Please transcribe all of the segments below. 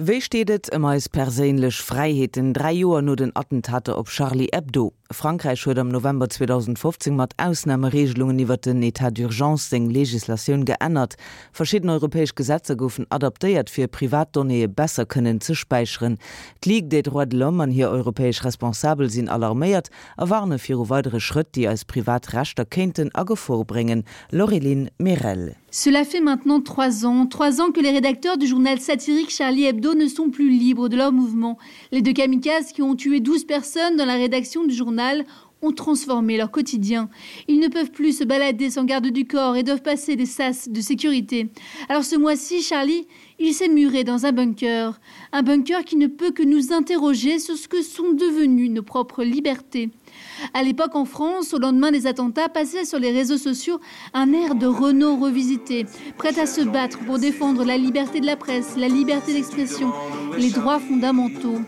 Wéi stedet ëmmer als perélech Freiheeten 3 Joer no den Attentate op Charlie Hebdo. Frankreich huet am November 2015 mat Ausnahmeregelungen iwwer den Etat d'urgence seng Legislationun geënnert. Verschieden europäesch Gesetze goufen adaptéiert fir Privatdonée besser kënnen ze speicheren. Klig déi droit Lomm an hier europäesch responsabel sinn alarméiert, a warne fir weitere Schritt, die als Privatrechter kenten a vorbringen. Lorilin Mirel. Cela fait maintenant trois ans, trois ans que les rédacteurs du journal satirique Charlie Hebdo ne sont plus libres de leur mouvement. Les deux kamikazes qui ont tué 12 personnes dans la rédaction du journal ont transformé leur quotidien. Ils ne peuvent plus se balader sans garde du corps et doivent passer des sas de sécurité. Alors ce mois-ci, Charlie, il s'est muré dans un bunker, un bunker qui ne peut que nous interroger sur ce que sont devenues nos propres libertés. À l'époque en France, au lendemain des attentats, passait sur les réseaux sociaux un air de Renault revisité, prêt à se battre pour défendre la liberté de la presse, la liberté d'expression, les droits fondamentaux.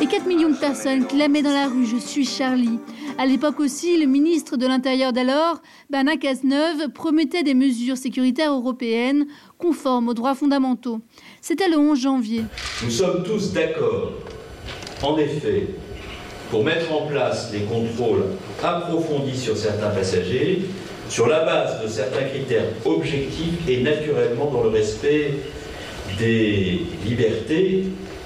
Et 4 millions de personnes clamaient dans la rue Je suis Charlie. À l'époque aussi, le ministre de l'Intérieur d'alors, Bana Cazeneuve, promettait des mesures sécuritaires européennes conformes aux droits fondamentaux. C'était le 11 janvier. Nous sommes tous d'accord. En effet, pour mettre en place les contrôles approfondis sur certains passagers sur la base de certains critères objectifs et naturellement dans le respect des libertés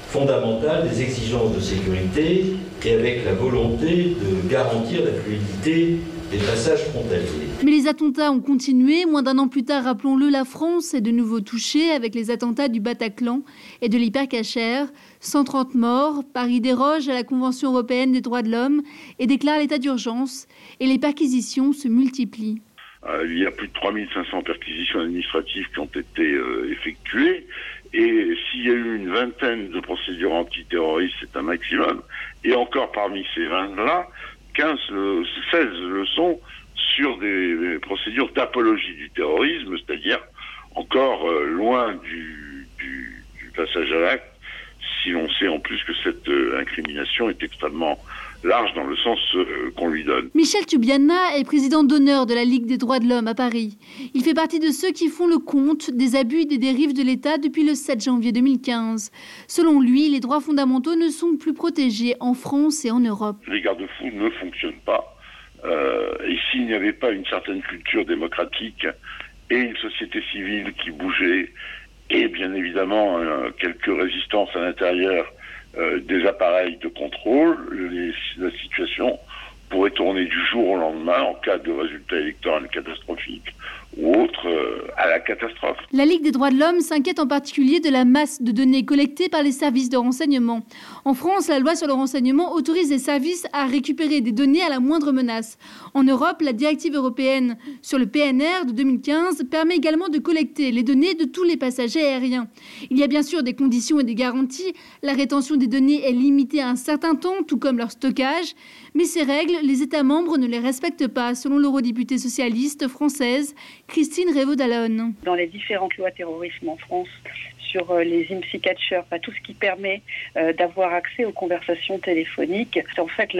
fondamentales des exigences de sécurité et avec la volonté de garantir la fluidité des passages frontaliers. Mais les attentats ont continué. Moins d'un an plus tard, rappelons-le, la France est de nouveau touchée avec les attentats du Bataclan et de l'hypercachère. 130 morts, Paris déroge à la Convention européenne des droits de l'homme et déclare l'état d'urgence et les perquisitions se multiplient. Euh, il y a plus de 3500 perquisitions administratives qui ont été euh, effectuées et s'il y a eu une vingtaine de procédures antiterroristes, c'est un maximum. Et encore parmi ces 20 là, 15 le, 16 le sont sur des procédures d'apologie du terrorisme, c'est-à-dire encore euh, loin du, du, du passage à l'acte si l'on sait en plus que cette incrimination est extrêmement large dans le sens euh, qu'on lui donne. Michel Tubiana est président d'honneur de la Ligue des droits de l'homme à Paris. Il fait partie de ceux qui font le compte des abus et des dérives de l'État depuis le 7 janvier 2015. Selon lui, les droits fondamentaux ne sont plus protégés en France et en Europe. Les garde-fous ne fonctionnent pas. Euh, et s'il n'y avait pas une certaine culture démocratique et une société civile qui bougeait, et bien évidemment euh, quelques résistances à l'intérieur euh, des appareils de contrôle, les, la situation pourrait tourner du jour au lendemain en cas de résultat électoral catastrophique ou autre euh, à la catastrophe. La Ligue des droits de l'homme s'inquiète en particulier de la masse de données collectées par les services de renseignement. En France, la loi sur le renseignement autorise les services à récupérer des données à la moindre menace. En Europe, la directive européenne sur le PNR de 2015 permet également de collecter les données de tous les passagers aériens. Il y a bien sûr des conditions et des garanties. La rétention des données est limitée à un certain temps, tout comme leur stockage. Mais ces règles, les États membres ne les respectent pas, selon l'eurodéputée socialiste française Christine Révaud-Dallon. Dans les différentes lois terrorisme en France, sur euh, les IMSI catchers, tout ce qui permet euh, d'avoir accès aux conversations téléphoniques. En fait,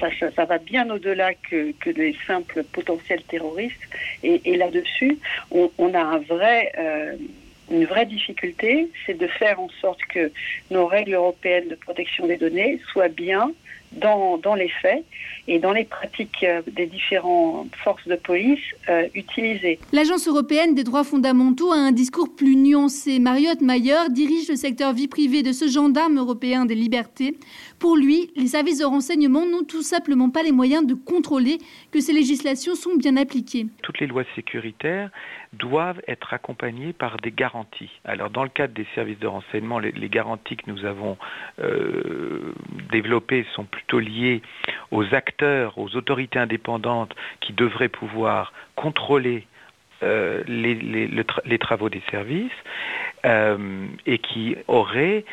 ça, va bien au-delà que, que des simples potentiels terroristes. Et, là-dessus, on, a. Euh, une vraie difficulté, c'est de faire en sorte que nos règles européennes de protection des données soient bien dans, dans les faits et dans les pratiques euh, des différentes forces de police euh, utilisées. L'Agence européenne des droits fondamentaux a un discours plus nuancé. Mariotte Mayer dirige le secteur vie privée de ce gendarme européen des libertés. Pour lui, les services de renseignement n'ont tout simplement pas les moyens de contrôler que ces législations sont bien appliquées. Toutes les lois sécuritaires doivent être accompagnées par des garanties. Alors dans le cadre des services de renseignement, les, les garanties que nous avons euh, développées sont plutôt liées aux acteurs, aux autorités indépendantes qui devraient pouvoir contrôler euh, les travaux des services euh, et qui auraient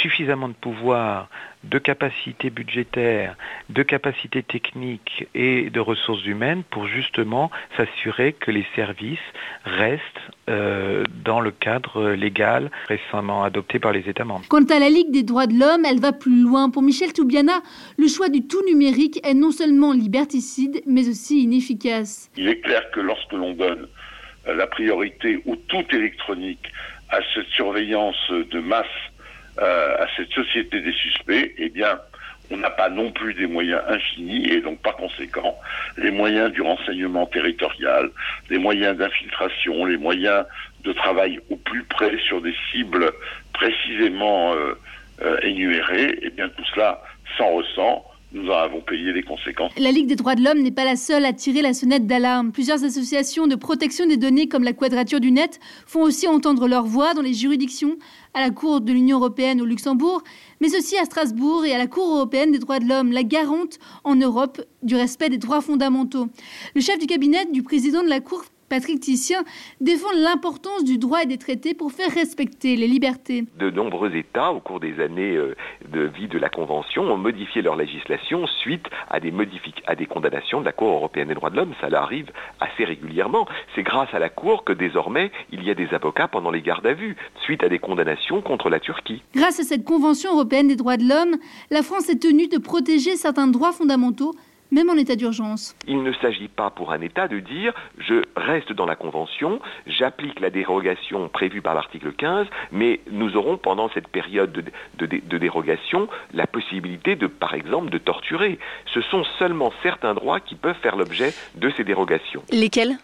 suffisamment de pouvoir de capacité budgétaire, de capacité technique et de ressources humaines pour justement s'assurer que les services restent euh, dans le cadre légal récemment adopté par les États membres. Quant à la Ligue des droits de l'homme, elle va plus loin. Pour Michel Toubiana, le choix du tout numérique est non seulement liberticide, mais aussi inefficace. Il est clair que lorsque l'on donne la priorité ou tout électronique à cette surveillance de masse euh, à cette société des suspects, eh bien, on n'a pas non plus des moyens infinis et donc par conséquent les moyens du renseignement territorial, les moyens d'infiltration, les moyens de travail au plus près sur des cibles précisément euh, euh, énumérées, et eh bien tout cela s'en ressent nous en avons payé les conséquences. La Ligue des droits de l'homme n'est pas la seule à tirer la sonnette d'alarme. Plusieurs associations de protection des données comme la Quadrature du Net font aussi entendre leur voix dans les juridictions, à la Cour de l'Union européenne au Luxembourg, mais aussi à Strasbourg et à la Cour européenne des droits de l'homme, la garante en Europe du respect des droits fondamentaux. Le chef du cabinet du président de la Cour Patrick Titien défend l'importance du droit et des traités pour faire respecter les libertés. De nombreux États, au cours des années euh, de vie de la Convention, ont modifié leur législation suite à des, à des condamnations de la Cour européenne des droits de l'homme. Ça arrive assez régulièrement. C'est grâce à la Cour que désormais il y a des avocats pendant les gardes à vue, suite à des condamnations contre la Turquie. Grâce à cette Convention européenne des droits de l'homme, la France est tenue de protéger certains droits fondamentaux même en état d'urgence. Il ne s'agit pas pour un État de dire je reste dans la Convention, j'applique la dérogation prévue par l'article 15, mais nous aurons pendant cette période de, de, dérogation la possibilité de, par exemple, de torturer. Ce sont seulement certains droits qui peuvent faire l'objet de ces dérogations. Lesquels?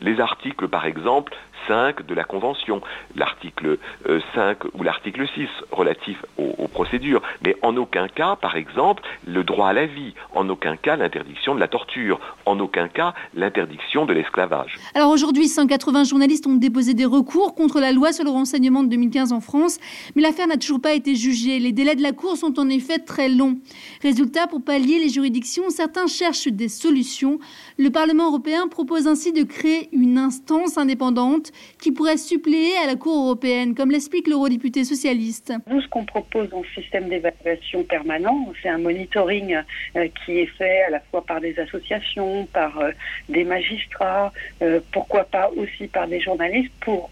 Les articles, par exemple, 5 de la Convention, l'article euh, 5 ou l'article 6 relatif aux procédures, mais en aucun cas, par exemple, le droit à la vie, en aucun cas l'interdiction de la torture, en aucun cas l'interdiction de l'esclavage. Alors aujourd'hui, 180 journalistes ont déposé des recours contre la loi sur le renseignement de 2015 en France, mais l'affaire n'a toujours pas été jugée. Les délais de la Cour sont en effet très longs. Résultat, pour pallier les juridictions, certains cherchent des solutions. Le Parlement européen propose ainsi de créer une instance indépendante qui pourrait suppléer à la Cour européenne, comme l'explique l'eurodéputé socialiste. Nous, ce qu'on propose dans ce système d'évaluation permanent, c'est un monitoring euh, qui est fait à la fois par des associations, par euh, des magistrats, euh, pourquoi pas aussi par des journalistes, pour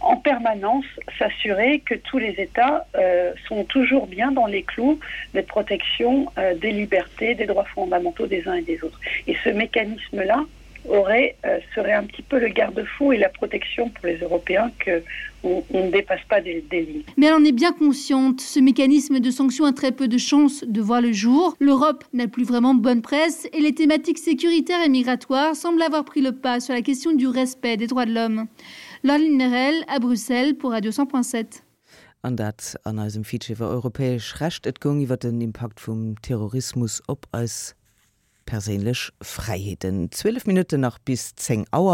en permanence s'assurer que tous les États sont toujours bien dans les clous de protection euh, des libertés, des droits fondamentaux des uns et des autres. Et ce mécanisme-là, aurait euh, serait un petit peu le garde-fou et la protection pour les Européens que on, on ne dépasse pas des, des lignes. Mais elle en est bien consciente. Ce mécanisme de sanction a très peu de chances de voir le jour. L'Europe n'a plus vraiment bonne presse et les thématiques sécuritaires et migratoires semblent avoir pris le pas sur la question du respect des droits de l'homme. Lorline Merel à Bruxelles pour Radio 100.7. An dat an eusem Fiwer europäesch recht et gong iwwer den Impact vum Terrorismus op als perélech Freiheeten. 12 Minuten nach bis 10 Auer